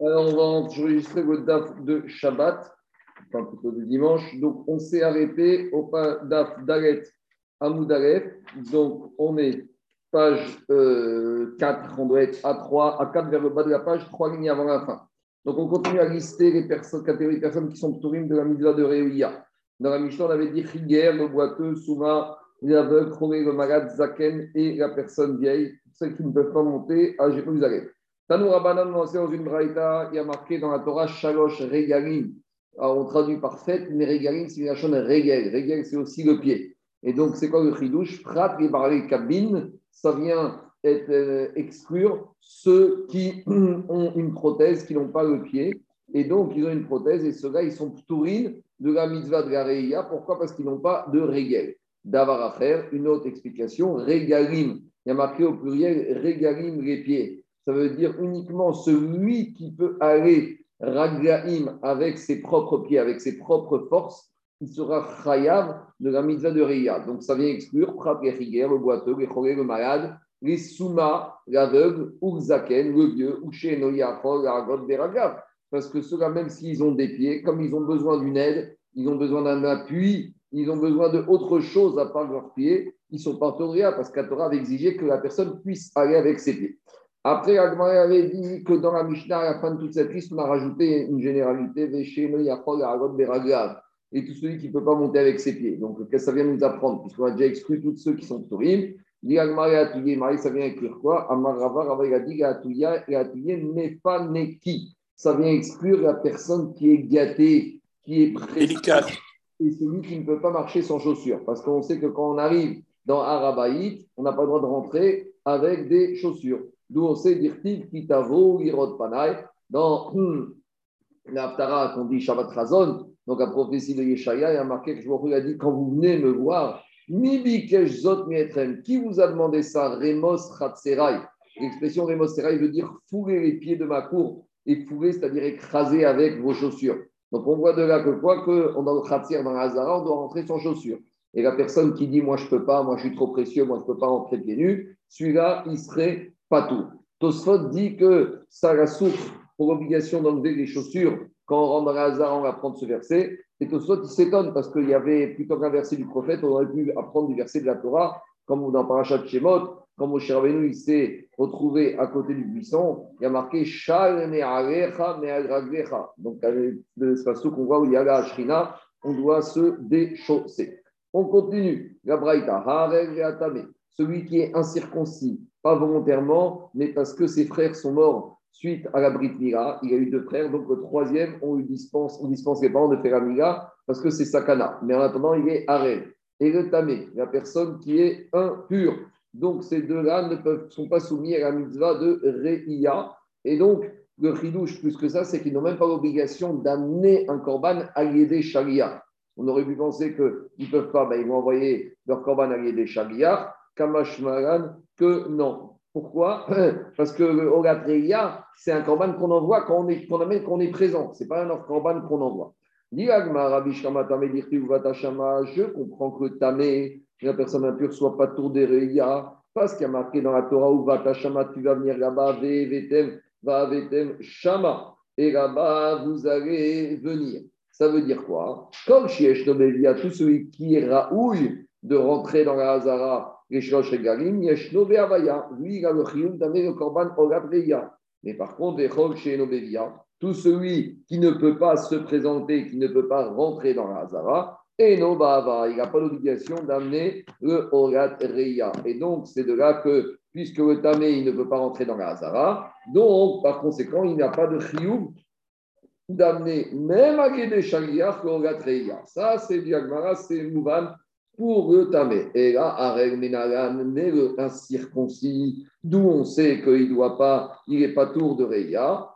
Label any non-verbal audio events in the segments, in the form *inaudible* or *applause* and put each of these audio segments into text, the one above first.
Alors, on va enregistrer le DAF de Shabbat, enfin plutôt de dimanche. Donc, on s'est arrêté au DAF d'Aret à. Donc, on est page 4, euh, on doit être à 3, à 4 vers le bas de la page, 3 lignes avant la fin. Donc, on continue à lister les personnes, catégories de personnes qui sont tourim de la Mitzvah de Réouïa. Dans la Mishnah, on avait dit Riger, le boiteux, Souma, l'aveugle, le malade, Zaken et la personne vieille, celles qui ne peuvent pas monter à Jérusalem. Tanou Rabbanan, on dans une braïta, il y a marqué dans la Torah Shalosh Regalim. On traduit par fête, mais Regalim, c'est la chaîne Regel. Regel, c'est aussi le pied. Et donc, c'est quoi le chidouche? Prat et Barley Kabine, ça vient euh, exclure ceux qui *clears throat* ont une prothèse, qui n'ont pas le pied. Et donc, ils ont une prothèse, et ceux-là, ils sont tourines de la mitzvah de la Reïa. Pourquoi? Parce qu'ils n'ont pas de Regel. D'avoir à faire une autre explication, Regalim. Il y a marqué au pluriel Regalim, les pieds ça veut dire uniquement celui qui peut aller raglaim avec ses propres pieds, avec ses propres forces, il sera chayav de la mitzvah de Riyad. Donc ça vient exclure Prat et le boiteux, les choré, le malade, les souma, l'aveugle, ou zaken, le vieux, ou chez la beragav. Parce que ceux-là, même s'ils ont des pieds, comme ils ont besoin d'une aide, ils ont besoin d'un appui, ils ont besoin d'autre chose à part leurs pieds, ils sont pas parce qu'à Torah avait que la personne puisse aller avec ses pieds. Après, Agmaré avait dit que dans la Mishnah, à la fin de toute cette liste, on a rajouté une généralité et tout celui qui ne peut pas monter avec ses pieds. Donc, qu'est-ce que ça vient nous apprendre? Puisqu'on a déjà exclu tous ceux qui sont tourim. Dit Atouye, Marie, ça vient exclure quoi? Amarava, et. Ça vient exclure la personne qui est gâtée, qui est délicate. Et celui qui ne peut pas marcher sans chaussures. Parce qu'on sait que quand on arrive dans Arabaït, on n'a pas le droit de rentrer avec des chaussures. D'où on sait dire Kitavo, Irod Panay, dans l'Aftara qu'on dit Shabbat Razon, donc la prophétie de Yeshaya, il a marqué que je vous a dit quand vous venez me voir, Mibikesh Zot Mietrem, qui vous a demandé ça Remos Ratserai. L'expression Remos Ratserai veut dire fouler les pieds de ma cour, et fouler, c'est-à-dire écraser avec vos chaussures. Donc on voit de là que quoi que dans le Khatser, dans on doit rentrer sans chaussures. Et la personne qui dit Moi je peux pas, moi je suis trop précieux, moi je peux pas rentrer pieds nus, celui-là, il serait pas tout. Tosfot dit que ça la souffre pour l'obligation d'enlever les chaussures. Quand on rentre dans hasard, on va prendre ce verset. Et Tosfot, s'étonne parce qu'il y avait plutôt qu'un verset du prophète, on aurait pu apprendre du verset de la Torah, comme dans Parashat Shemot, quand Moshe Rabbeinu il s'est retrouvé à côté du buisson, il y a marqué Shal me'agraglecha. Donc, l'espace qu'on voit où il y a la Shrina, on doit se déchausser. On continue. La Braïta, celui qui est incirconcis pas volontairement, mais parce que ses frères sont morts suite à la Brit Mila. Il a eu deux frères, donc le troisième, on, dispense, on dispense les parents de faire la Mila parce que c'est Sakana. Mais en attendant, il est Arel. Et le Tamé, la personne qui est impure. Donc ces deux-là ne sont pas soumis à la mitzvah de Re'ia. Et donc, le ridouche, plus que ça, c'est qu'ils n'ont même pas l'obligation d'amener un korban à l'aider Sharia. On aurait pu penser qu'ils ne peuvent pas, ben, ils vont envoyer leur korban à l'aider Sharia. Kamashmaran, que non. Pourquoi? *clears throat* Parce que Ogatreya, c'est un korban qu'on envoie quand on, est, qu'on amène quand on est présent. Ce n'est pas un korban qu'on envoie. Je comprends que tamé, la personne impure, soit pas tour des parce qu'il y a marqué dans la Torah où Vatashama, tu vas venir là-bas, vetem, va vetem, shama. Et là-bas, vous allez venir. Ça veut dire quoi? Comme Shiesh tout celui qui est raouille de rentrer dans la Hazara lui, il a le chiyum d'amener le korban Mais par contre, tout celui qui ne peut pas se présenter, qui ne peut pas rentrer dans la Hazara, et non, il n'a pas l'obligation d'amener le Orat Reya. Et donc, c'est de là que, puisque le Tamé, il ne peut pas rentrer dans la Hazara, donc, par conséquent, il n'a pas de chiyum d'amener même à Shaliach le Orat Reya. Ça, c'est Diagmara, c'est Mouvan pour le tamé. Et là, Arel Menalan n'est incirconcis, d'où on sait qu'il doit pas, il n'est pas tour de Reya.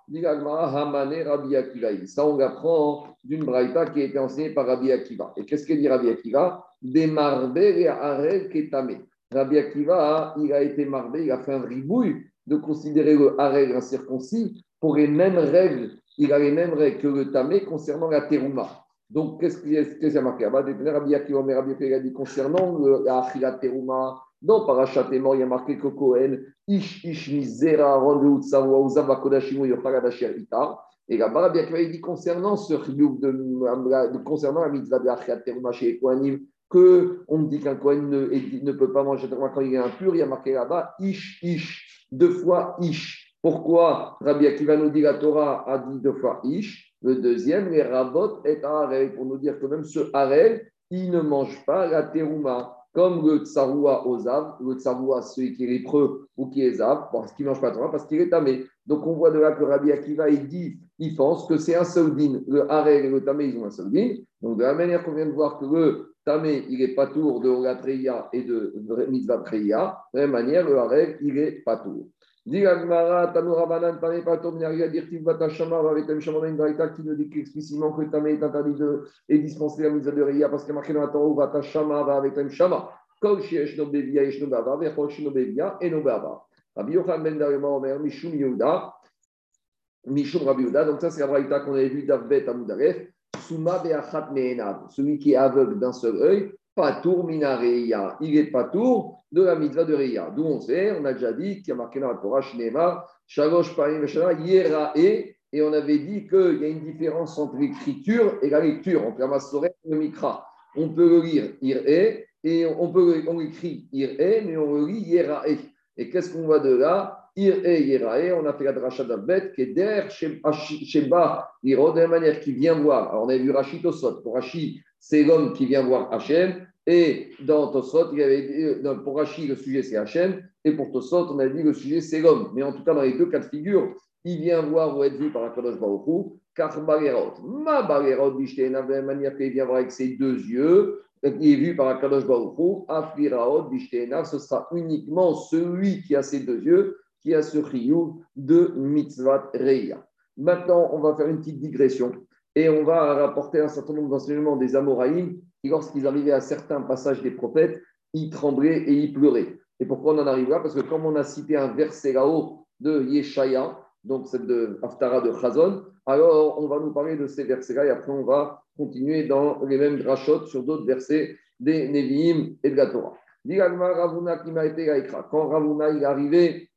Ça, on l'apprend d'une braïta qui a été enseignée par Rabbi Akiva. Et qu'est-ce qu'il dit Rabbi Akiva? Démarber et Arel Ketame. Rabbi Akiva, il a été marbé, il a fait un ribouille de considérer le Arel incirconcis pour les mêmes règles. Il a les mêmes règles que le tamé concernant la terouma. Donc, qu'est-ce qui est, marqué Rabbi Akiva, Rabbi Akiva dit concernant la Teruma, Dans Parashat mort, il y a marqué que Kohen, Ish Ish Mizera, Ron Utsawa, Uzava Kodashimo, Yocharadashir Itar. Et là, Rabbi Akiva dit concernant ce chiyuv de, concernant la mitzvah de Achat Teruma chez Kohanim, que on dit qu'un Kohen ne, ne, peut pas manger quand il est impur, il y a marqué là-bas Ish Ish, deux fois Ish. Pourquoi Rabbi Akiva nous dit la Torah a dit deux fois Ish? Le deuxième, les Rabot est Harel, pour nous dire que même ce Harel, il ne mange pas la Teruma comme le tsaroua aux Zav, le tsaroua, celui qui est lépreux ou qui est Zav, parce qu'il ne mange pas Torah, parce qu'il est tamé. Donc on voit de là que Rabbi Akiva, il dit, il pense que c'est un seul Le harel et le tamé, ils ont un seul Donc de la manière qu'on vient de voir que le tamé, il est pas tour de la et de mitzvah de la même manière, le harel, il est pas tour. Dit Agmara, Tanoura Banan, Tane Patom, Neria, Dirtiv, Batashama, avec un Shamana, une Braïta qui nous dit explicitement que Tamé est interdit de et dispensé la mitzvah de Ria parce qu'il y a marqué dans la Torah, Batashama, va avec un Shama. Kol Shiesh no Bevia, Yesh no Bava, Vechol Shino Bevia, et no Bava. Rabbi Yochanan Ben Darima Omer, Mishum Yehuda, Mishum Rabbi Yehuda, donc ça c'est la Braïta qu'on avait vu d'Avbet Amoudaref, Souma Beachat Meenav, celui qui est aveugle d'un seul œil, Patour Minareya. Il est Patour de la mitzvah de Reya. D'où on sait, on a déjà dit qu'il y a marqué dans la Torah, Shnema, Shalosh Parim Yerae, et on avait dit qu'il y a une différence entre l'écriture et la lecture, la Massorette et le Mikra. On peut le lire Irae, et on peut on écrit Irae, mais on le lit Yerae. Et qu'est-ce qu'on voit de là? Irae, Yerae, on a fait la dracha est derrière Sheba, Iro, de la manière qui vient voir. Alors on a vu Rachid Osot. Pour Rachid, c'est l'homme qui vient voir Hachem. Et dans Tosot, il y avait, pour Rashi, le sujet c'est Hachem, et pour Tosot, on a dit le sujet c'est l'homme. Mais en tout cas, dans les deux cas de figure, il vient voir ou être vu par Akadosh Baruch car Balerot, ma Balerot, de la manière qu'il vient voir avec ses deux yeux, il est vu par Akadosh Baruch Afiraot, Bishtena, ce sera uniquement celui qui a ses deux yeux, qui a ce chiyuv de mitzvah reya. Maintenant, on va faire une petite digression et on va rapporter un certain nombre d'enseignements des Amoraïm lorsqu'ils arrivaient à certains passages des prophètes, ils tremblaient et ils pleuraient. Et pourquoi on en arrive là? Parce que comme on a cité un verset là-haut de Yeshaya, donc c'est de Haftara de Chazon, alors on va nous parler de ces versets-là et après on va continuer dans les mêmes drachotes sur d'autres versets des Nevi'im et de la Torah. Quand Ravuna est arrivé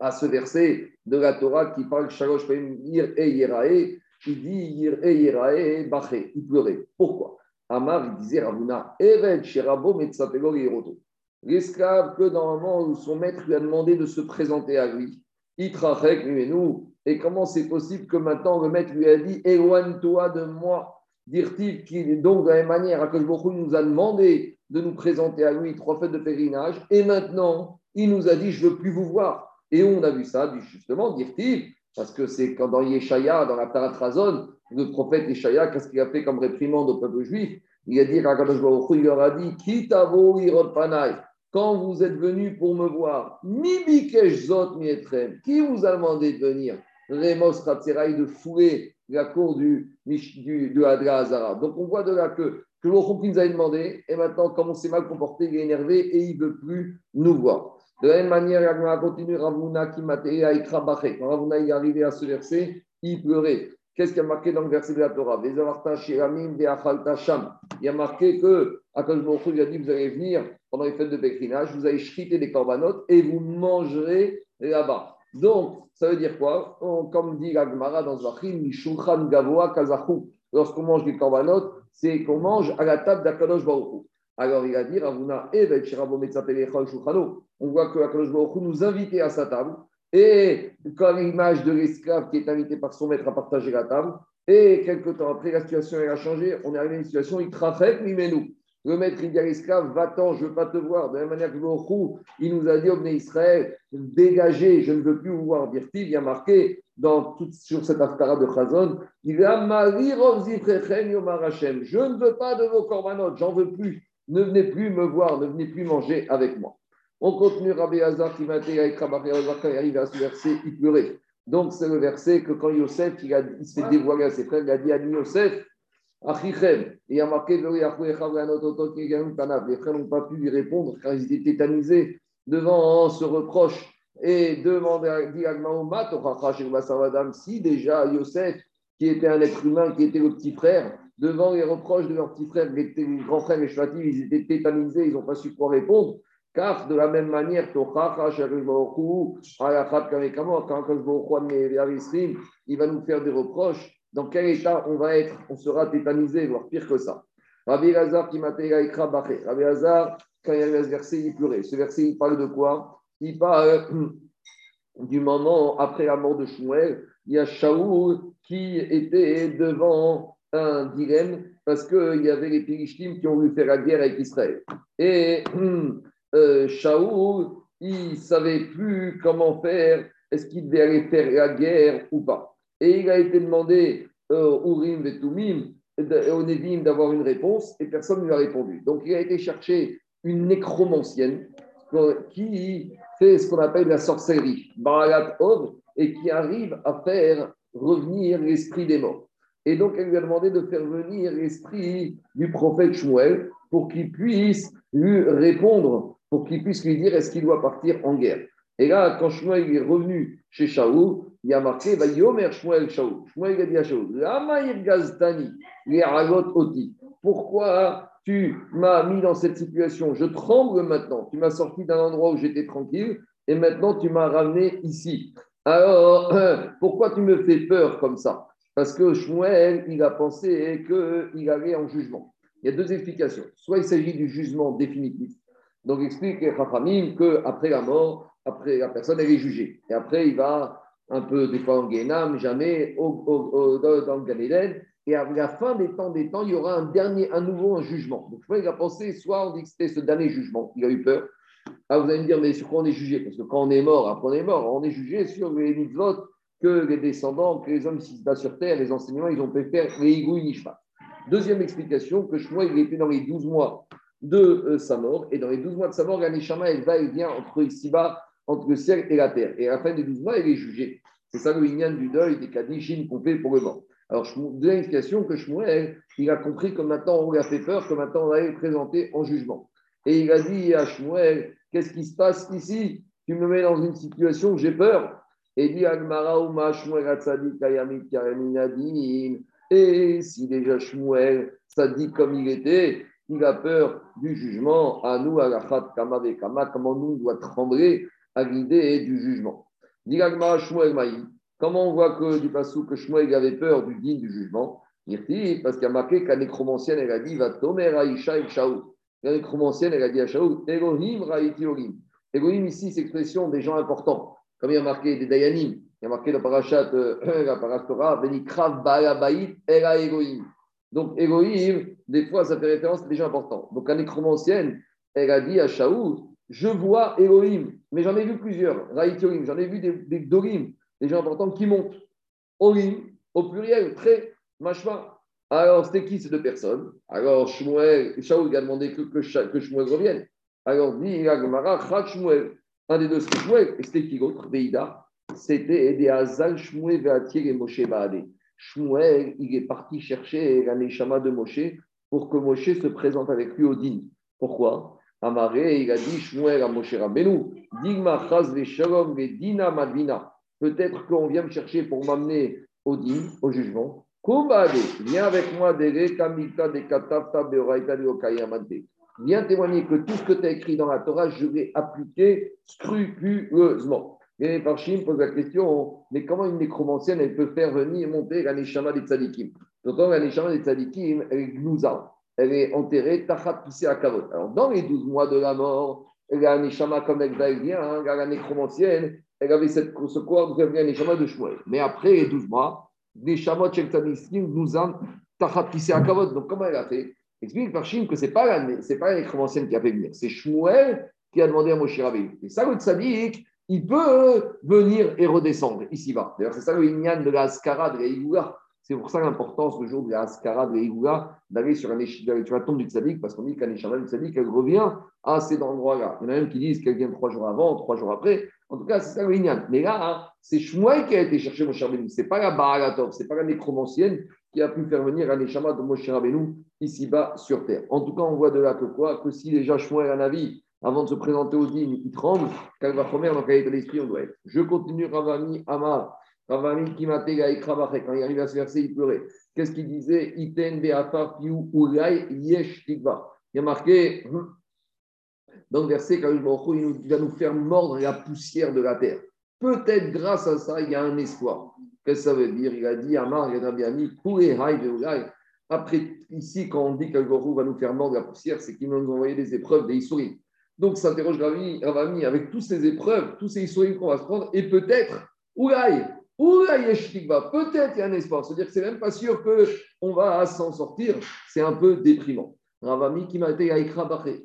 à ce verset de la Torah qui parle Shalosh Ir et Yerae, il dit Ir et Yerae Baché, il pleurait. Pourquoi? Amar, il disait Ravuna, Eved Sherabo L'esclave que normalement son maître lui a demandé de se présenter à lui. Itrachek, nous. Et comment c'est possible que maintenant le maître lui a dit Éloigne-toi de moi Dire-t-il qu'il, donc de la même manière, que nous a demandé de nous présenter à lui trois fêtes de pèlerinage, et maintenant il nous a dit Je ne veux plus vous voir. Et on a vu ça, justement, dire-t-il, parce que c'est quand dans Yeshaya, dans la Taratrazon, le prophète Ishaïa, qu'est-ce qu'il a fait comme réprimande au peuple juif? Il a dit, il leur a dit, quand vous êtes venus pour me voir, qui vous a demandé de venir? Remos Ratzeraï de fouler la cour du, du, de Hadra Azara. Donc on voit de là que, que nous a demandé, et maintenant, comme on s'est mal comporté, il est énervé et il ne veut plus nous voir. De la même manière, il a continué Ravuna qui m'a Quand Ravuna est arrivé à ce verset, il pleurait. Qu'est-ce qu'il y a marqué dans le verset de la Torah? Il y a marqué que Akash lui a dit Vous allez venir pendant les fêtes de pèlerinage, vous allez chriter des corbanotes et vous mangerez là-bas. Donc, ça veut dire quoi? Comme dit Agmara dans Zachim, Gavoa Kazachou. Lorsqu'on mange des corbanotes, c'est qu'on mange à la table d'Akadosh Baruch Alors il a dit Ravuna On voit que Akadosh Baruch nous invitait à sa table et quand l'image de l'esclave qui est invité par son maître à partager la table, et quelques temps après, la situation a changé, on est arrivé à une situation, il trafèque, mais nous. Le maître, il dit à l'esclave, va-t'en, je ne veux pas te voir. De la même manière que le il nous a dit, au Israël, dégagez, je ne veux plus vous voir. Dire-t-il, il y a marqué dans sur cette aftara de Chazon, il a Je ne veux pas de vos corbanotes, j'en veux plus. Ne venez plus me voir, ne venez plus manger avec moi. On continue Rabbi Hazar qui avec Rabbi Hazar quand il arrive à ce verset, il pleurait. Donc c'est le verset que quand Yosef il, s'est dévoilé à ses frères, il a dit à Yosef, Achichem, il a marqué les frères n'ont pas pu lui répondre car ils étaient tétanisés devant ce reproche et demandé à si déjà Yosef, qui était un être humain, qui était le petit frère, devant les reproches de leur petit frère, les grands frères et ils étaient tétanisés, ils n'ont pas su quoi répondre Car de la même manière, il va nous faire des reproches. Dans quel état on va être? On sera tétanisé, voire pire que ça. Rabbi Lazar quand il y a ce verset, il pleurait. Ce verset, il parle de quoi? Il parle du moment après la mort de Shmuel. Il y a Shaoul qui était devant un dilemme parce qu'il y avait les Périshtim qui ont voulu faire la guerre avec Israël. Et euh, Shaoul, il ne savait plus comment faire, est-ce qu'il devait aller faire la guerre ou pas. Et il a été demandé euh, Urim et Tumim, au Nevim d'avoir une réponse et personne ne lui a répondu. Donc il a été chercher une nécromancienne qui fait ce qu'on appelle la sorcellerie, Baralat Ov, et qui arrive à faire revenir l'esprit des morts. Et donc, elle lui a demandé de faire venir l'esprit du prophète Shmuel pour qu'il puisse lui répondre, pour qu'il puisse lui dire est-ce qu'il doit partir en guerre? Et là, quand Shmuel est revenu chez Shaou, il a marqué va Yomer Shmuel Shaou. Shmuel a dit à Shaou Oti. Pourquoi tu m'as mis dans cette situation? Je tremble maintenant. Tu m'as sorti d'un endroit où j'étais tranquille et maintenant tu m'as ramené ici. Alors, *clears throat* pourquoi tu me fais peur comme ça? Parce que Shmuel, il a pensé qu'il allait en jugement. Il y a deux explications. Soit il s'agit du jugement définitif. Donc, explique Rafamim qu'après la mort, après la personne, elle est jugée. Et après, il va un peu, des fois en Guénam, jamais dans le Galilée. Et à la fin des temps des temps, il y aura un dernier, un nouveau jugement. Donc, Shmuel, il a pensé, soit on dit que c'était ce dernier jugement, il a eu peur, ah, vous allez me dire, mais sur quoi on est jugé? Parce que quand on est mort, après on est mort, on est jugé sur les mitzvot que les descendants, que les hommes qui se sur terre, les enseignements, ils ont pu faire les nishma. Deuxième explication, que Shmuel, il était dans les 12 mois de euh, sa mort, et dans les 12 mois de sa mort, la nishama, elle va et vient entre ici-bas, entre le ciel et la terre. Et à la fin des 12 mois, elle est jugée. C'est ça le lignan du deuil, des kadishim qu'on pour le mort. Alors, deuxième explication, que Shmuel, il a compris que maintenant on lui a fait peur, que maintenant on va être présenté en jugement. Et il a dit à Shmuel, Qu'est-ce qui se passe ici? Tu me mets dans une situation où j'ai peur. Et dit Et si déjà Shmuel, ça comme il était, il a peur du jugement, à nous, à la khat kama kama, comment nous doit trembler à l'idée du jugement. Dit Comment on voit que du passou que Shmuel avait peur du din du jugement? Parce qu'il a marqué qu'un nécromancienne, elle a dit Va tomer Aïcha et Shaou. La nécromancienne, elle a dit à Shaoul Elohim Raïti Elohim. Elohim, ici, c'est l'expression des gens importants. Comme il y a marqué des Dayanim, il y a marqué dans Parashat, euh, *clears throat* la Parastora, Benikrav Baalabaït Era Elohim. Donc, Elohim, des fois, ça fait référence à des gens importants. Donc, la nécromancienne, elle a dit à Shaoul Je vois Elohim, mais j'en ai vu plusieurs. Raïti Elohim, j'en ai vu des, des Dorim, des gens importants qui montent. Olim, au pluriel, très, machma. Alors, c'était qui ces deux personnes? Alors, Shmuel, Shaoul a demandé que, que, Shmuel revienne. Alors, dit Gemara, Chak Shmuel. Un des deux, c'était Shmuel. Et c'était qui l'autre Veida. C'était Ede Azal Shmuel Veatir et Moshe Baade. Shmuel, il est parti chercher la Neshama de Moshe pour que Moshe se présente avec lui au din. Pourquoi? Amaré, il a dit Shmuel à Moshe Rabbeinu, Digma Chaz Shalom Dina Madvina. Peut-être qu'on vient me chercher pour m'amener au din, au jugement. Viens avec moi Viens témoigner que tout ce que tu as écrit dans la Torah, je vais appliquer scrupuleusement. Et Parchim pose la question mais comment une nécromancienne, elle peut faire venir monter la Neshama des Tzadikim? D'autant la Neshama des Tzadikim, elle est glouza. Elle est enterrée, tachat pissé à Kavot. Alors, dans les 12 mois de la mort, la Neshama, comme elle va vient, hein, la nécromancienne, elle avait cette, ce corps de la Neshama de Shmuel. Mais après les 12 mois, des chamots nous ont tachatissé à kavod. Donc, comment elle a fait? Explique par Chim que ce n'est pas, pas la nécromancienne qui a fait venir, c'est Shmuel qui a demandé à Moshe. Et ça, le tzaddik, il peut venir et redescendre ici-bas. D'ailleurs, c'est ça le ignan de la Askara, de la C'est pour ça l'importance le jour de la Askara, de la d'aller sur, sur la tombe du tzaddik, parce qu'on dit qu'un tzaddik, elle revient à cet endroit-là. Il y en a même qui disent qu'elle vient trois jours avant, trois jours après. En tout cas, c'est ça le Mais là, hein, c'est Shmuel qui a été chercher Moshe Rabbeinu. Ce n'est pas la Baalatov, ce n'est pas la nécromancienne qui a pu faire venir un Neshama de Moshe Rabbeinu ici-bas sur terre. En tout cas, on voit de là que quoi Que si déjà Shmuel un avis, avant de se présenter aux dîmes, il tremble, quand il va remettre dans quel état d'esprit on doit être. Je continue Ravami Amar. Ravami Kimatega et Quand il arrive à ce verset, il pleurait. Qu'est-ce qu'il disait Iten Beafar Yesh. Il y a marqué Dans le verset, quand il va nous faire mordre la poussière de la terre. Peut-être grâce à ça, il y a un espoir. Qu'est-ce que ça veut dire? Il a dit Amar, il a bien mis, après, ici, quand on dit qu'Algorou va nous faire mordre la poussière, c'est qu'il nous envoyer des épreuves, des Issourim. Donc, s'interroge Ravami avec toutes ces épreuves, tous ces Issourim qu'on va se prendre, et peut-être, Oulaï, peut-être il y a un espoir. C'est-à-dire que c'est même pas sûr qu'on va s'en sortir. C'est un peu déprimant. Ravami qui m'a été à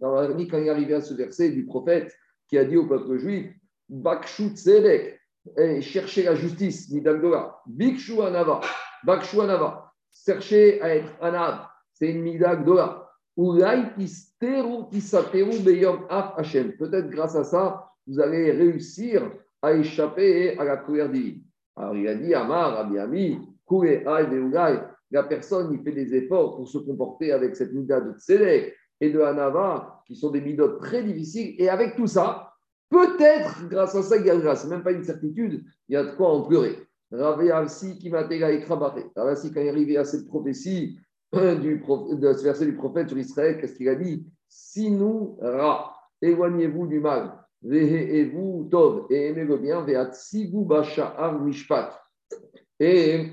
Ravami, quand il est arrivé à ce verset du prophète qui a dit au peuple juif, Bakshu Tzedek, cherchez la justice, Midagdola, Bikshu Anava, Bakshu Anava, cherchez à être Anav, c'est une Midagdola. Peut-être grâce à ça, vous allez réussir à échapper à la colère divine. Alors il a dit Amar, Abiami, la personne, il fait des efforts pour se comporter avec cette mida de Tzedek et de Hanava, qui sont des midotes très difficiles. Et avec tout ça, peut-être, grâce à ça, y grâce. même pas une certitude, il y a de quoi en pleurer. Ravasi qui m'a Ravasi, quand il est arrivé à cette prophétie du de ce verset du prophète sur Israël, qu'est-ce qu'il a dit? Si nous, Ra, éloignez-vous du mal, et vous, Tov, et aimez le bien, Mishpat. Et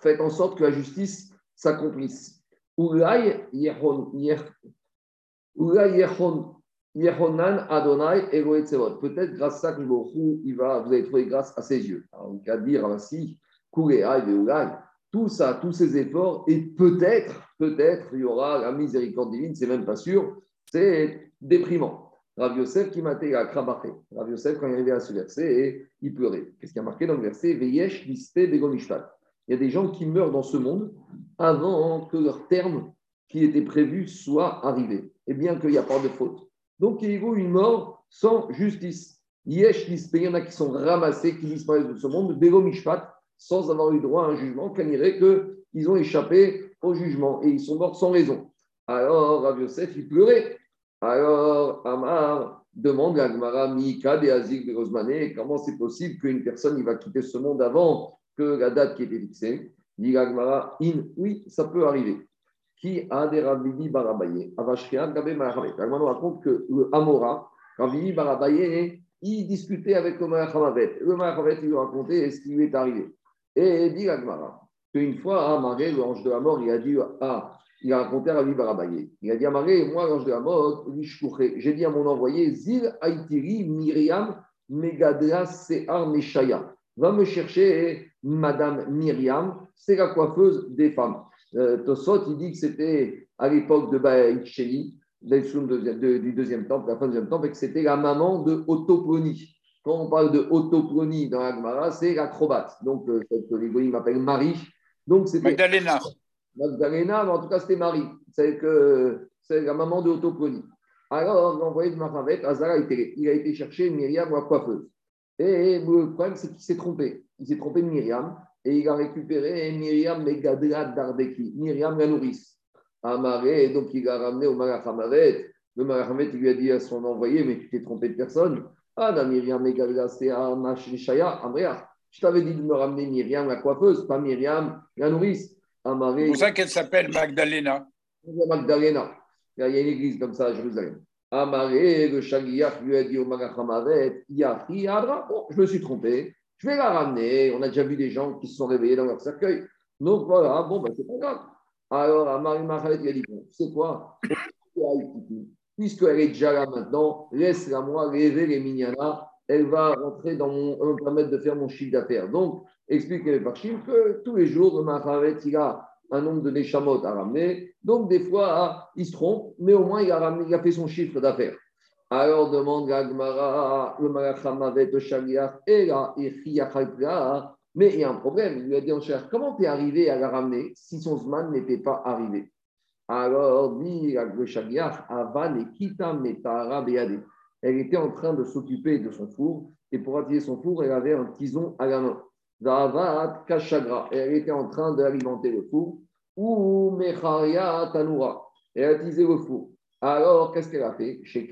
faites en sorte que la justice s'accomplisse. Ulay Yehonan Adonai Peut-être grâce à ça il va, vous allez trouver grâce à ses yeux. On va dire ainsi, tout ça, tous ces efforts, et peut-être, peut-être, il y aura la miséricorde divine, c'est même pas sûr, c'est déprimant. Rav Yosef qui m'a à Krabaché. Rav Yosef, quand il arrivé à ce verset, il pleurait. Qu'est-ce qui a marqué dans le verset? Veyesh. Il y a des gens qui meurent dans ce monde avant que leur terme qui était prévu soit arrivé. Et bien qu'il n'y a pas de faute. Donc, il y a une mort sans justice. Yesh il y en a qui sont ramassés, qui disparaissent de ce monde, begomishpat, sans avoir eu droit à un jugement, qu'on dirait qu'ils ont échappé au jugement et ils sont morts sans raison. Alors, Rav Yosef, il pleurait. Alors, Amar demande à Agmara, Mika de Azik de comment c'est possible qu'une personne va quitter ce monde avant que la date qui était fixée? Dit Agmara, in, oui, ça peut arriver. Qui a des Rabbi Barabaye Avashrian Gabe Mahamet. Agmara nous raconte que le Amora, Rabbi Barabaye, il discutait avec le Mahamavet. Le Mahamavet, il lui racontait ce qui lui est arrivé. Et dit Agmara, qu'une fois, Amaré, l'ange de la mort, il a dit Ah, il a raconté à Rabbi Barabaye. Il a dit à Maré, moi, l'ange de la mort, j'ai dit à mon envoyé, Zil Aitiri Myriam Megadra Sear Meshaya. Va me chercher Madame Myriam, c'est la coiffeuse des femmes. Euh, Tosot, il dit que c'était à l'époque de Baïk Sheni, du deuxième temple, la fin du deuxième temple, et que c'était la maman de Autoplonie. Quand on parle de Autoplonie dans la Gemara, c'est l'acrobate. Donc, euh, cette il m'appelle Marie. Donc, c'était. Magdalena. Magdalena, mais en tout cas, c'était Marie. C'est que c'est la maman de Autoponie. Alors, l'envoyé de Mahavet, Azara, il a été chercher Myriam, la coiffeuse. Et le problème, c'est qu'il s'est trompé. Il s'est trompé de Myriam et il a récupéré Myriam Megadra Dardeki, Myriam la nourrice. Amaré, donc il a ramené au Malachamavet. Le Malachamavet, il lui a dit à son envoyé, mais tu t'es trompé de personne. Ah, la Myriam Megadra, c'est Amashishaya, Andrea. Je t'avais dit de me ramener Myriam la coiffeuse, pas Myriam la nourrice. C'est pour ça qu'elle s'appelle Magdalena. Magdalena. Il y a une église comme ça à Jérusalem. Amaré, le Shagiyach lui a dit au Magachamavet, bon, je me suis trompé, je vais la ramener. On a déjà vu des gens qui se sont réveillés dans leur cercueil. Donc voilà, bon, ben, c'est pas grave. Alors, Amaré Machalet, il a dit, c'est quoi? Puisqu'elle est déjà là maintenant, laisse-la moi rêver les Mignana, elle va rentrer dans mon, elle me permettre de faire mon chiffre d'affaires. Donc, explique les Parchim que tous les jours, le Maharet, il a un nombre de Neshamot à ramener. Donc, des fois, il se trompe, mais au moins, il a, ramené, il a fait son chiffre d'affaires. Alors, demande Gagmara, le Malachamavet, le Shaliach, et là, mais il y a un problème. Il lui a dit en cher, comment tu es arrivé à la ramener si son Zman n'était pas arrivé? Alors, dit le Shaliach, Avan et Kita Metara Elle était en train de s'occuper de son four, et pour attirer son four, elle avait un tison à la main. Zavat Kashagra. Et elle était en train d'alimenter le four. Ou Mecharia Tanura. Et elle a le four. Alors, qu'est-ce qu'elle a fait? Chez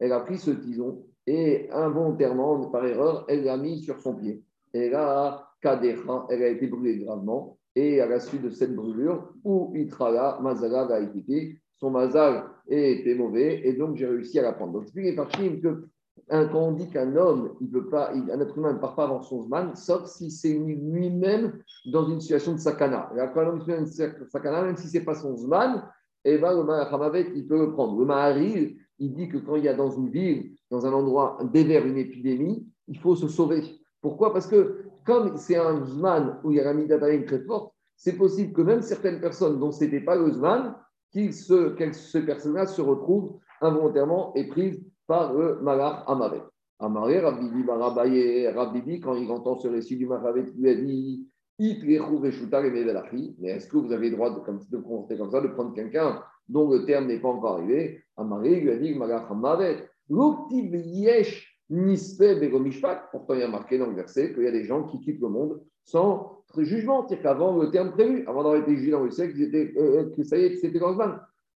elle a pris ce tison et involontairement, par erreur, elle l'a mis sur son pied. Et là, Kadecha, elle a été brûlée gravement. Et à la suite de cette brûlure, ou Itrala, Mazala va été son mazal était mauvais, et donc j'ai réussi à la prendre. Donc, explique Farshim que quand on dit qu'un homme, il peut pas, un être humain ne part pas avant son zman, sauf si c'est lui-même dans une situation de sakana. Et quand l'homme est dans sakana, même si ce n'est pas son zman, eh ben, le il peut le prendre. Le Maharil, il dit que quand il y a dans une ville, dans un endroit, dévers une épidémie, il faut se sauver. Pourquoi? Parce que comme c'est un zman où il y a la midatayim très forte, c'est possible que même certaines personnes dont ce n'était pas le zman, que ce personne-là se retrouve involontairement et par le malach Amaré. Amaré, Rabbi Rabbi quand il entend ce récit du Mahavet, lui a dit mais est-ce que vous avez le droit de, comme, de comporter comme ça, de prendre quelqu'un dont le terme n'est pas encore arrivé? Lui a dit Pourtant, il y a marqué dans le verset qu'il y a des gens qui quittent le monde sans jugement. C'est-à-dire qu'avant le terme prévu, avant d'avoir été jugé dans le siècle, euh, que ça y est, c'était dans le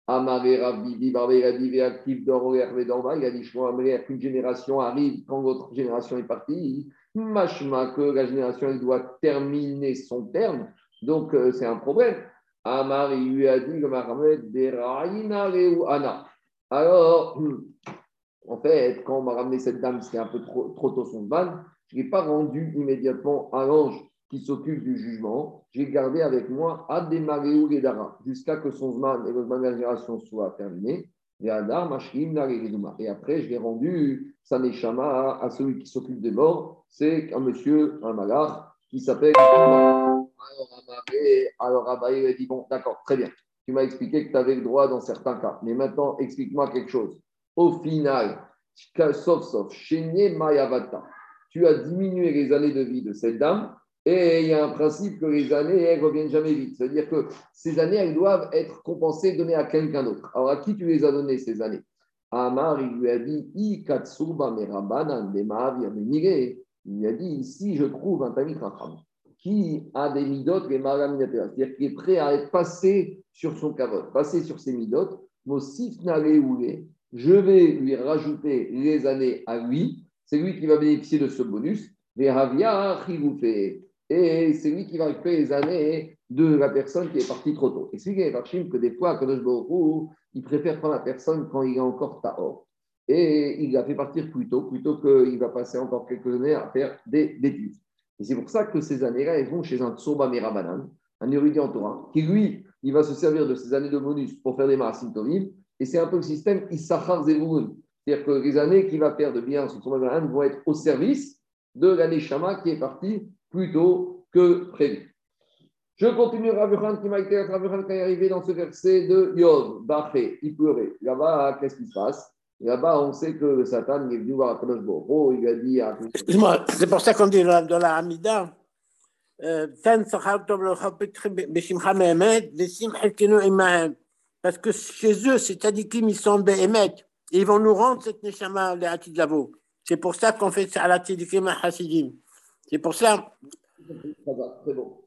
Amaré Rabbi Barbé, il a dit Véactif d'Oroer Vedorma, il a dit Shmoamré, qu'une génération arrive quand votre génération est partie. Machma, que la génération elle doit terminer son terme. Donc, euh, c'est un problème. Amar, il lui a dit, Ana. Alors, *clears throat* en fait, quand on m'a ramené cette dame, c'était un peu trop, trop tôt son ban, je l'ai pas rendu immédiatement à l'ange qui s'occupe du jugement, j'ai gardé avec moi Ademaréou Gedara, jusqu'à que son Zman et le Zman de la génération soient terminés. Et après, je l'ai rendu Saneshama à celui qui s'occupe des morts. C'est un monsieur, un malach, qui s'appelle. Alors, Abaye a dit Bon, d'accord, très bien. Tu m'as expliqué que tu avais le droit dans certains cas. Mais maintenant, explique-moi quelque chose. Au final, sauf, sauf, Mayavata, tu as diminué les années de vie de cette dame et il y a un principe que les années, elles ne reviennent jamais vite. C'est-à-dire que ces années, elles doivent être compensées, données à quelqu'un d'autre. Alors, à qui tu les as données, ces années? Amar, il lui a dit Il lui a dit Si je trouve un Tamit qui a des midotes, les c'est-à-dire qui est prêt à être passé sur son kavod, passé sur ses midotes, je vais lui rajouter les années à lui, c'est lui qui va bénéficier de ce bonus. Et c'est lui qui va récupérer les années de la personne qui est partie trop tôt. Expliquez Farshim que des fois, Kadosh Baruch il préfère prendre la personne quand il est encore Tahor. Et il la fait partir plus tôt, plutôt qu'il va passer encore quelques années à faire des études. Et c'est pour ça que ces années-là, elles vont chez un Tsoba Merabanan, un érudit en Torah, qui lui, il va se servir de ces années de bonus pour faire des Marasim. Et c'est un peu le système Issachar Zevurun. C'est-à-dire que les années qu'il va faire de bien sur Tsoba Merabanan vont être au service de l'année Shama qui est partie plus tôt que prévu. Je continue Ravuchan qui m'a été quand il est arrivé dans ce verset de Yod, Baché, il pleurait. Là-bas, qu'est-ce qui se passe? Là-bas, on sait que le Satan est venu voir Akadosh Boro, il a dit à... Excuse-moi, c'est pour ça qu'on dit dans la Hamida, euh, parce que chez eux, ces tzadikim, ils sont béhémet, et ils vont nous rendre cette neshama, les Hatidlavo. C'est pour ça qu'on fait ça à la tzadikim à Hasidim. C'est pour ça. C'est bon.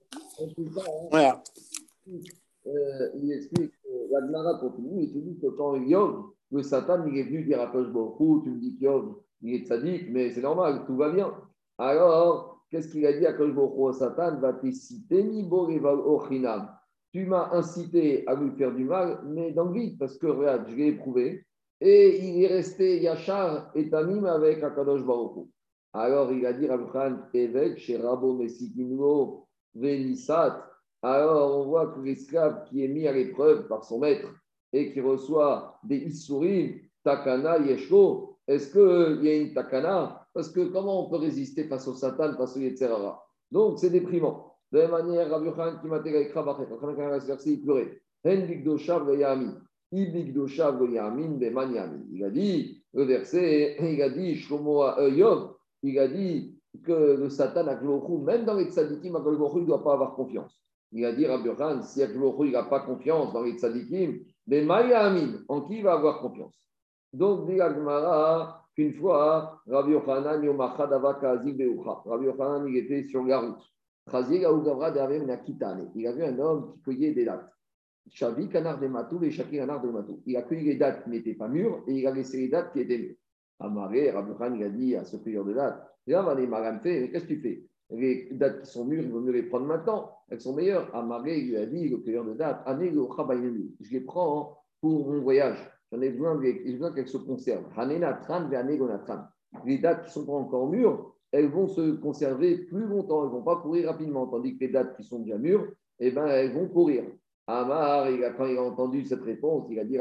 Euh, il explique, la Gemara continue, il te dit que quand le Satan, il est venu dire à Tosh tu me dis qu'Yov, il est sadique, mais c'est normal, tout va bien. Alors, qu'est-ce qu'il a dit à Tosh au Satan Va Tu m'as incité à lui faire du mal, mais dans le vide, parce que regarde, je l'ai éprouvé. Et il est resté Yachar et Tamim avec Akadosh Baruch alors il a dit Rabchan Evet chez Rabo Messikinlo Venisat. Alors on voit que l'esclave qui est mis à l'épreuve par son maître et qui reçoit des Issourim, Takana, Yeshko, est-ce qu'il y a une Takana? Parce que comment on peut résister face au Satan, face au Yetzerara Donc c'est déprimant. De la manière, Rabbi Khan qui m'a il pleurait. Il a dit, le verset, il a dit, Yov, il a dit que le Satan, même dans les tzadikim, il ne doit pas avoir confiance. Il a dit, Rabbi Khan, si il n'a pas confiance dans les tzadikim, mais Amin, en qui il va avoir confiance? Donc, dit Agmara qu'une fois, Rabbi Yochanan, Rabbi Yochanan, il était sur la route. Il a vu un homme qui cueillait des dates. Chavi, canard de matou, et canard de matou. Il a cueilli les dates qui n'étaient pas mûres et il a laissé les dates qui étaient mûres. Amaré, Rabbi il a dit à ce cueilleur de dates qu'est-ce que tu fais? Les dates qui sont mûres, il vaut mieux les prendre maintenant, elles sont meilleures. Amaré, il lui a dit, le cueilleur de dates, je les prends pour mon voyage. J'en ai besoin, besoin qu'elles se conservent. Les dates qui sont pas encore mûres, elles vont se conserver plus longtemps, elles ne vont pas courir rapidement, tandis que les dates qui sont déjà mûres, eh ben, elles vont courir. Amar, quand il a entendu cette réponse, il a dit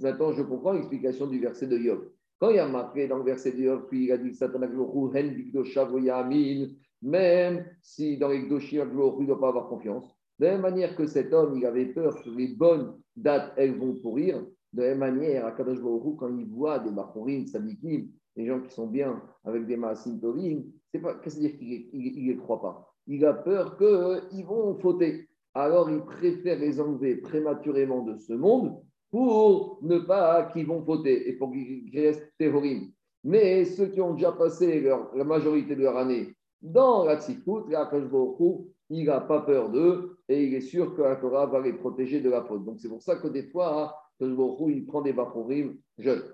Maintenant, je comprends l'explication du verset de Yov. Quand il y a marqué dans le verset de Yov, puis il a dit même si dans les Gdoshim, il ne doit pas avoir confiance. De la même manière que cet homme, il avait peur que les bonnes dates, elles vont pourrir, de la même manière, à Kadosh quand il voit des Bachorim, Sadikim, des gens qui sont bien avec des Maasim Tovim, c'est pas, qu'est-ce que dire qu'il ne les croit pas? Il a peur qu'ils vont fauter. Alors il préfère les enlever prématurément de ce monde pour ne pas qu'ils vont fauter et pour qu'ils restent terroristes. Mais ceux qui ont déjà passé la majorité de leur année dans la tzikout, il n'a pas peur d'eux et il est sûr que la Torah va les protéger de la faute. Donc c'est pour ça que des fois, il prend des bachorim jeunes.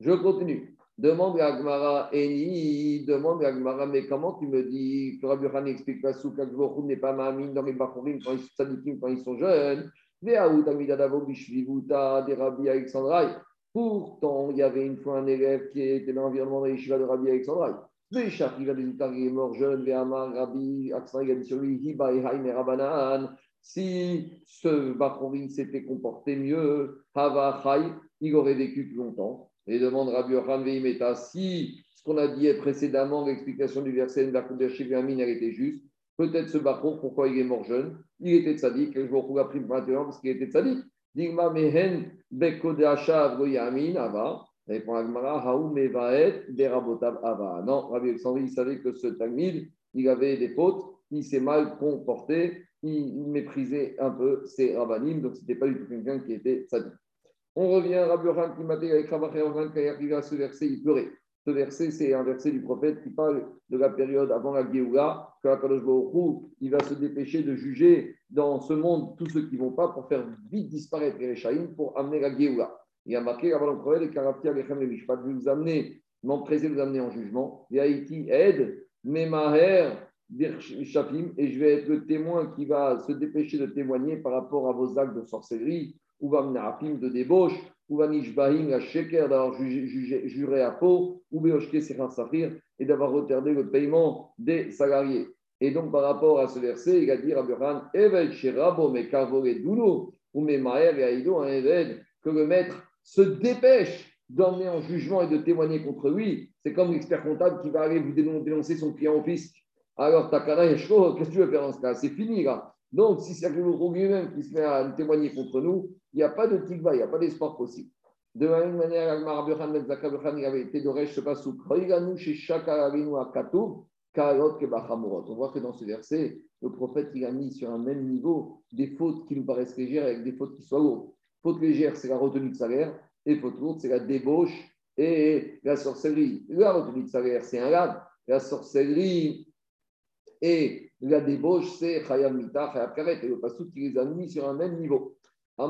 Je continue. Demande à Agmara, Eni, demande à Agmara, mais comment tu me dis que Rabbi explique la souk, n'est pas mamine dans les bachorim quand ils sont quand ils sont jeunes Pourtant, il y avait une fois un élève qui était dans l'environnement de de Rabbi Alexandrai. Véchach, il il est mort jeune, Véhamar, Rabbi il a dit sur lui, Hiba et Rabanan. Si ce Bachorin s'était comporté mieux, Hava il aurait vécu plus longtemps. Et demande Rabbi Yohan Veimeta, si ce qu'on a dit précédemment, l'explication du verset la Kodesh elle était juste, Peut-être ce Bachon, pourquoi il est mort jeune? Il était tzaddik, et je vous pris maintenant parce qu'il était tzaddik. Digma mehen ava. Répond Agmara, haou mevaet derabotav ava. Non, Rabbi Alexandre, il savait que ce Talmud, il avait des fautes, il s'est mal comporté, il méprisait un peu ses rabbinim, donc ce n'était pas du tout quelqu'un qui était tzaddik. On revient à Rabbi Yohan qui m'a dit avec Rabbi Yohan, quand il à ce verset, il pleurait. Ce verset, c'est un verset du prophète qui parle de la période avant la Géoula, que Kadosh il va se dépêcher de juger dans ce monde tous ceux qui vont pas pour faire vite disparaître les Shaïm pour amener la Géoula. Il y a marqué avant le prophète, les Lechem les Mishpat, vous amener, m'empresser de vous amener en jugement. Haïti aide, Memaher, Shafim, et je vais être le témoin qui va se dépêcher de témoigner par rapport à vos actes de sorcellerie, ou va de débauche, ou Bahim, la sheker d'avoir juré à faux, ou Beoshke Safir, et d'avoir retardé le paiement des salariés. Et donc, par rapport à ce verset, il a dit Abraham, Eved Sherabo, me Kavore Duno, ou me Maer et Aïdo, un Eved, que le maître se dépêche d'emmener en jugement et de témoigner contre lui. C'est comme l'expert comptable qui va aller vous dénoncer son client au fisc. Alors, Yeshko, qu'est-ce que tu veux faire dans ce cas? C'est fini là. Donc, si c'est lui-même qui se met à témoigner contre nous, il n'y a pas de tikva, il n'y a pas d'espoir possible. De la même manière, Ben il été de On voit que dans ce verset, le prophète a mis sur un même niveau des fautes qui nous paraissent légères avec des fautes qui soient lourdes. Faute légère, c'est la retenue de salaire, et faute lourde, c'est la débauche et la sorcellerie. La retenue de salaire, c'est un lave. La sorcellerie et la débauche, c'est Chayam Mita, Chayam Karet. Et le Pasuk qui les a mis sur un même niveau. Tout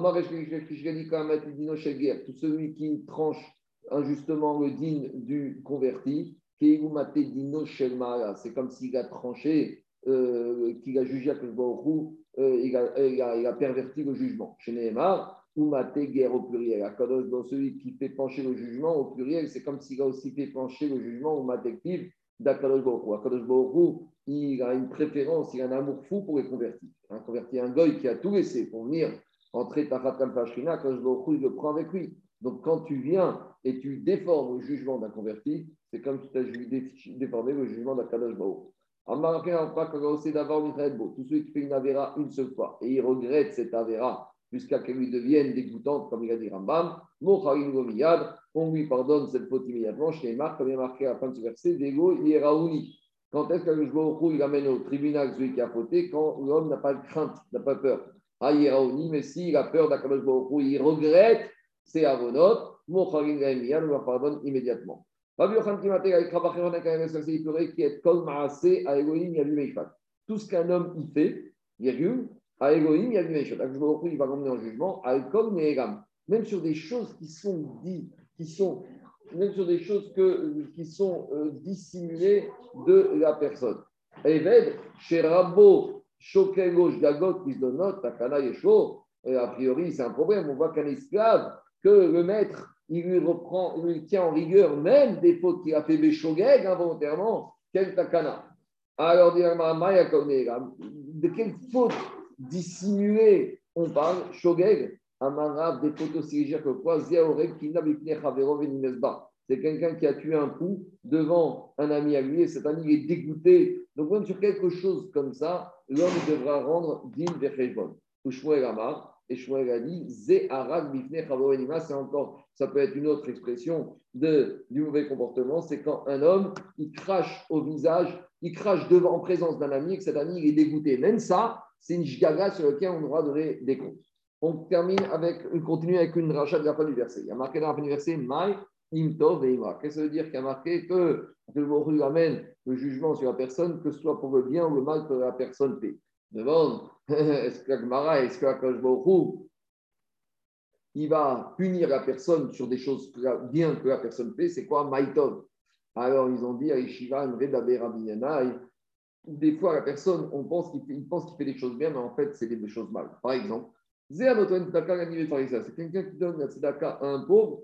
celui qui tranche injustement le digne du converti, c'est comme s'il a tranché, euh, qu'il a jugé à euh, il, a, il, a, il a perverti le jugement. Chez Nehemar, Umate guerre au pluriel. Dans celui qui fait pencher le jugement au pluriel, c'est comme s'il a aussi fait pencher le jugement au active d'Akadosh Baruch Akadosh il a une préférence, il a un amour fou pour les convertis. Un converti, un goy qui a tout laissé pour venir entrer Tafat Kalfashrina, quand je il le prend avec lui. Donc quand tu viens et tu déformes le jugement d'un converti, c'est comme si tu as déformé le jugement d'un Kadosh. Tous ceux qui font une Avera une seule fois et ils regrettent cette Avera jusqu'à qu'elle lui devienne dégoûtante, comme il a dit Rambam, on lui pardonne cette faute immédiatement. Chez Marc, comme il a marqué à la fin de ce verset, Dego Yeraouni. Quand est-ce que le Baruch il amène au tribunal celui qui a fauté Quand l'homme n'a pas de crainte, n'a pas peur. Ah, mais s'il a peur d'Akadosh Baruch il regrette ses avonot, Mocharin Gaïmiya nous le pardonne immédiatement. Rabbi Yochan Kimate, avec Rabachon, a quand même un qui est Kol Maase à Elohim Yavi Meishat. Tout ce qu'un homme y fait, virgule, à Elohim Yavi Meishat. Akadosh il va l'emmener en jugement, Alkol Meegam. Même sur des choses qui sont dites, qui sont même sur des choses que, qui sont euh, dissimulées de la personne. Eved, chez Rabbo, Shokego, Gagot, Takana, Yesho, a priori, c'est un problème. On voit qu'un esclave, que le maître, il lui reprend, il lui tient en rigueur même des fautes qu'il a fait Béchogeg involontairement, quel takana. Alors, de quelle faute dissimulée on parle Shogeg, Amarav, des quoi c'est quelqu'un qui a tué un pou devant un ami à lui et cet ami est dégoûté. Donc, même sur quelque chose comme ça, l'homme devra rendre din vecheshbon. Shmuel Amar, et Shmuel a dit c'est encore, ça peut être une autre expression de, du mauvais comportement, c'est quand un homme, il crache au visage, il crache devant, en présence d'un ami et que cet ami est dégoûté. Même ça, c'est une gigaga sur laquelle on devra donner des comptes. On termine avec, on continue avec une rachat de la fin du verset. Il y a marqué dans la fin du verset, Mai, Imtov et. Qu'est-ce que ça veut dire? Qu'il y a marqué que le amène le jugement sur la personne, que ce soit pour le bien ou le mal que la personne fait Demande, *laughs* est-ce que Gmara, est-ce que il va punir la personne sur des choses bien que la personne fait C'est quoi? Maïtov Alors ils ont dit à Ishiva, des fois la personne, on pense qu'il pense qu'il fait des choses bien, mais en fait c'est des choses mal. Par exemple, c'est quelqu'un qui donne la tzedaka à un pauvre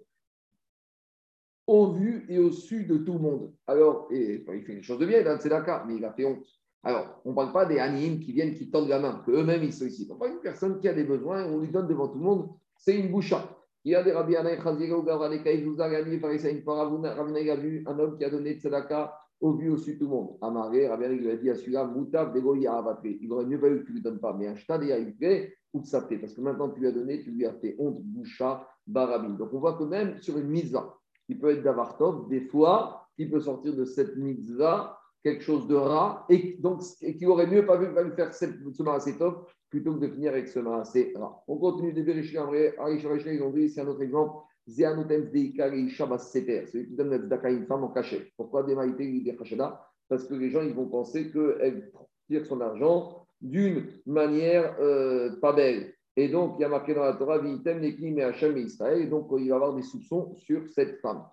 au vu et au su de tout le monde. Alors, il fait des choses de bien, dans tzedaka, mais il a fait honte. Alors, on ne parle pas des animes qui viennent, qui tendent la main, qu'eux-mêmes ils sollicitent. On parle d'une personne qui a des besoins on lui donne devant tout le monde, c'est une boucha. Il y a des rabbis il a vu un homme qui a donné tzedaka au vu, au su tout le monde. Amaré, Rabbi lui a dit à celui-là, Moutav, Il aurait mieux valu que tu lui donnes pas, mais un shtad et ou parce que maintenant tu lui as donné, tu lui as fait honte, boucha, barabine. Donc on voit que même sur une mitzvah, qui peut être d'avartov, des fois, qui peut sortir de cette mitzvah quelque chose de rat et donc et qui aurait mieux pas vu va faire ce top plutôt que de finir avec ce rat. On continue de vérifier en vrai. Ils ont dit c'est un autre exemple. Celui qui donne à une femme en cachet. Pourquoi Parce que les gens ils vont penser qu'elle tire son argent d'une manière euh, pas belle. Et donc, il y a marqué dans la Torah, Vitem Nekim et Hachem et Israël. Donc, il va y avoir des soupçons sur cette femme.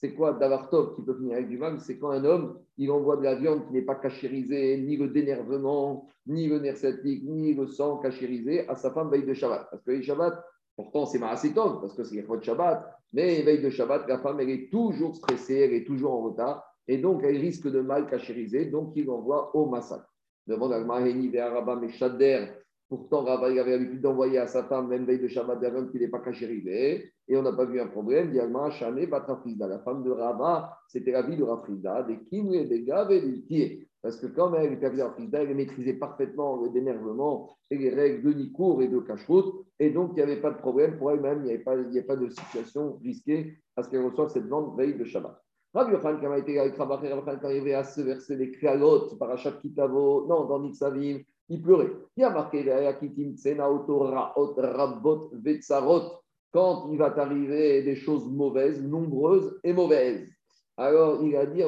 C'est quoi Davartov qui peut finir avec du mal C'est quand un homme, il envoie de la viande qui n'est pas cachérisée, ni le dénervement, ni le nerf ni le sang cachérisé à sa femme veille de Shabbat. Parce que de Shabbat, pourtant c'est Maasetov, parce que c'est de Shabbat, mais veille de Shabbat, la femme, elle est toujours stressée, elle est toujours en retard, et donc elle risque de mal cachériser, donc il l'envoie au massacre. Demande à Maheni, Rabba, mais Pourtant, il avait l'habitude d'envoyer à sa femme, même veille de Shabbat, d'un qui n'est pas cachérivé, et on n'a pas vu un problème. Diagma, Shane, Batrafrida. La femme de Rabba, c'était la vie de Rafrida, des Kimwe, des Gav et des. Parce que quand elle était avec Rafrida, elle maîtrisait parfaitement le dénervement et les règles de Nikour et de Kashrut, et donc il n'y avait pas de problème pour elle-même, il n'y avait, pas, de situation risquée à ce qu'elle reçoive cette vente veille de Shabbat. Rabbi Yochan, quand il été avec Rabbi Yochan, quand arrivé à ce verset des Krialot, Parachat Kitavo, non, dans Nitzavim, il pleurait. Il y a marqué quand il va t'arriver des choses mauvaises, nombreuses et mauvaises. Alors il a dit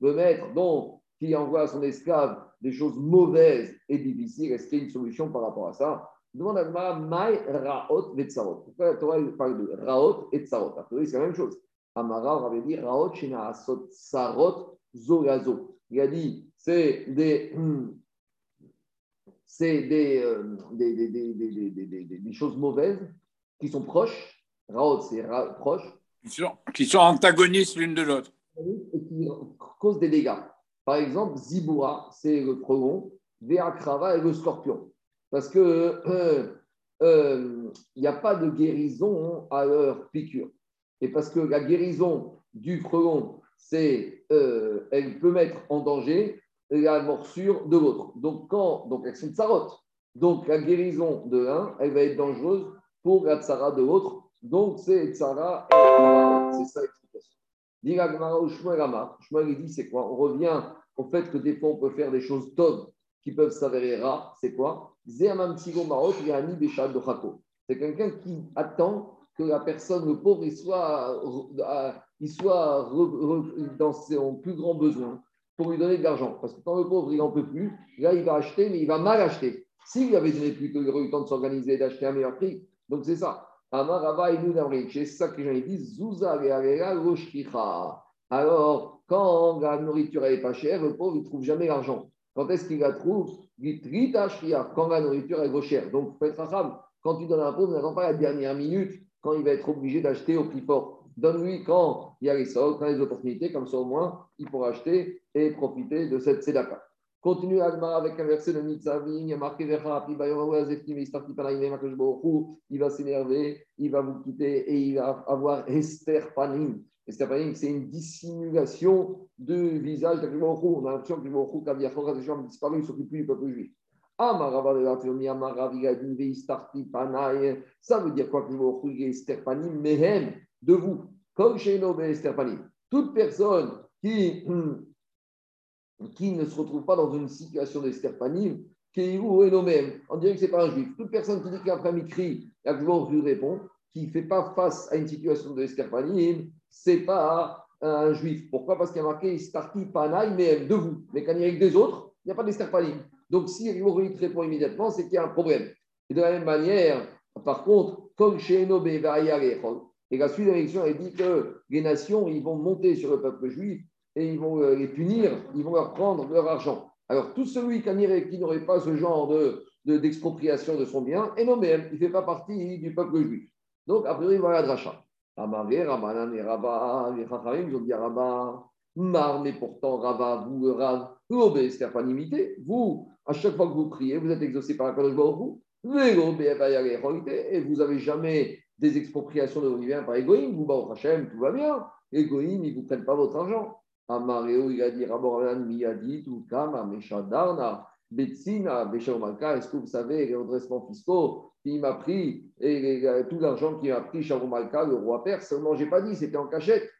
le maître donc qui envoie à son esclave des choses mauvaises et difficiles, est-ce qu'il y a une solution par rapport à ça? Demande à Mai Raot Vetsarot. Pourquoi la Torah parle de Raot et Tsarot? C'est la même chose. Amara, avait dit Raot Shina Asot Tsarot Zogazo. Il a dit, c'est des, c'est des, euh, des, des, des, des, choses mauvaises qui sont proches. Raot, c'est proche. Qui sont, antagonistes l'une de l'autre. Et qui causent des dégâts. Par exemple, Zibura, c'est le dragon, Veakrava est le scorpion. Parce que euh, euh, il n'y a pas de guérison à leur piqûre. Et parce que la guérison du frelon, c'est, euh, elle peut mettre en danger la morsure de l'autre. Donc, quand, donc elles sont tsarotes. Donc, la guérison de l'un, elle va être dangereuse pour la tsara de l'autre. Donc, c'est tsara C'est ça l'explication. Dit il dit c'est quoi? On revient au fait que des fois, on peut faire des choses tonnes qui peuvent s'avérer rares. C'est quoi? C'est quelqu'un qui attend que la personne, le pauvre, il soit, euh, il soit dans son plus grand besoin pour lui donner de l'argent. Parce que quand le pauvre, il n'en peut plus, là, il va acheter, mais il va mal acheter. S'il avait donné plus tôt, il aurait eu le temps de s'organiser et d'acheter un meilleur prix. Donc, c'est ça. C'est ça que gens disent. Zouza Alors, quand la nourriture n'est pas chère, le pauvre, il ne trouve jamais l'argent. Quand est-ce qu'il la trouve? Quand la nourriture est trop chère. Donc, faut être. Quand tu donnes un pauvre, n'attends pas la dernière minute quand il va être obligé d'acheter au prix fort. Donne-lui quand il y a les quand il y a les opportunités, comme ça au moins, il pourra acheter et profiter de cette tzedaka. Continue Agmara avec un verset de Nitzavim, il y a marqué il va s'énerver, il va vous quitter et il va avoir Esther Panim. Esther Panim, c'est une dissimulation de visage d'Akhlbaohu. On a l'impression que Akhlbaohu, quand il a disparu, il ne s'occupe plus du peuple juif. Ça veut dire quoi que Mehem, de vous. Comme chez. Toute personne qui qui ne se retrouve pas dans une situation d'esterpanim, et même? On dirait que ce n'est pas un juif. Toute personne qui dit qu'après Mikri, la lui répond, qui ne fait pas face à une situation d'esterpanim, ce n'est pas un juif. Pourquoi? Parce qu'il y a marqué Starti Panaï, mais de vous. Mais quand il y a avec des autres, il n'y a pas d'esterpanim. Donc si te répond immédiatement, c'est qu'il y a un problème. Et de la même manière, par contre, comme chez Enobe et la suite de l'élection, elle dit que les nations, ils vont monter sur le peuple juif et ils vont euh, les punir, ils vont leur prendre leur argent. Alors, tout celui qui n'aurait pas ce genre d'expropriation de, de, son bien, et non même, il ne fait pas partie du peuple juif. Donc, a priori, voilà Dracha. Amaré, Rabanan et les ils ont dit Mar, pourtant, Rabba, vous, vous à chaque fois que vous priez, vous êtes exaucé par la Kadosh Baruch et vous n'avez jamais des expropriations de biens par égoïme, vous, Baruch Hashem, tout va bien. Égoïme, ils ne vous prennent pas votre argent. Amareo, il a dit Raboran Miyadi, Tukama, Meshadarna, Betsina, Besharomalka. Est-ce que vous savez les redressements fiscaux qui m'a pris et tout l'argent qui m'a pris Sharomalka, le roi perse? Seulement, je n'ai pas dit, c'était en cachette.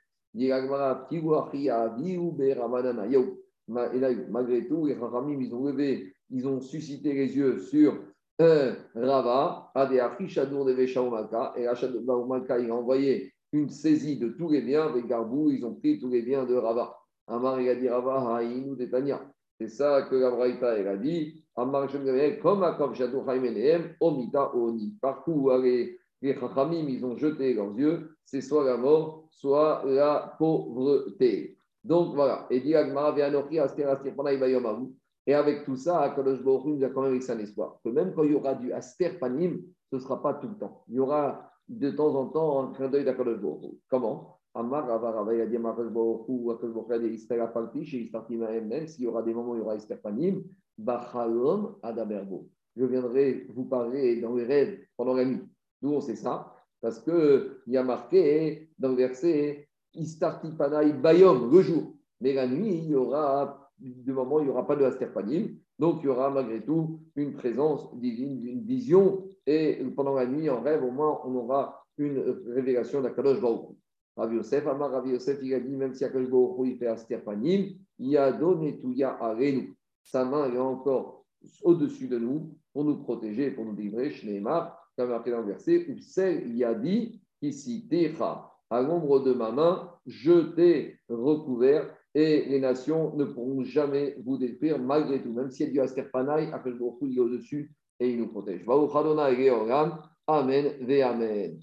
Malgré tout, les Rahamim, ils ont levé, ils ont suscité les yeux sur euh, Rava, Adeachi, Shadour de Besharomalka, et Malka, il a envoyé une saisie de tous les biens des Garbou, ils ont pris tous les biens de Rava. Amar, il a dit Rava, Haïnou, Detania. C'est ça que la Braïta, elle a dit. Amar, comme Akam Shadou Haïmenehem, Omita Oni. Partout où les, les Chachamim, ils ont jeté leurs yeux, c'est soit la mort, soit la pauvreté. Donc voilà. Et dit Aster, Aster, Et avec tout ça, Akadosh Baruch nous a quand même un espoir. Que même quand il y aura du Aster Panim, ce ne sera pas tout le temps. Il y aura de temps en temps en clin d'œil d'Akadosh Baruch Comment? Amar Rava il a dit Akadosh Baruch Akadosh Baruch Hu, Israël Afalpi, chez Istartim même s'il y aura des moments où il y aura Isterpanim, Bachalom Adabergo. Je viendrai vous parler dans les rêves pendant la nuit. D'où on sait ça? Parce qu'il y a marqué dans le verset Istartipanaï Bayom, le jour. Mais la nuit, il y aura, de moment, il n'y aura pas de Asterpanim. Donc, il y aura malgré tout une présence divine, une vision et pendant la nuit, en rêve, au moins, on aura une révélation d'Akadosh Baruch. Rav Yosef, Amar Rav Yosef, il a dit, même si Akadosh Baruch il fait Asterpanim, il a donné tout ya à Renou. Sa main est encore au-dessus de nous pour nous protéger, pour nous livrer. Shneimar, comme marqué dans le verset, où il a dit, ici, Techa, à l'ombre de ma main, je t'ai recouvert et les nations ne pourront jamais vous détruire malgré tout. Même s'il y a Asterpanaï, Akadosh Baruch il est au-dessus et il nous protège. Amen ve Amen.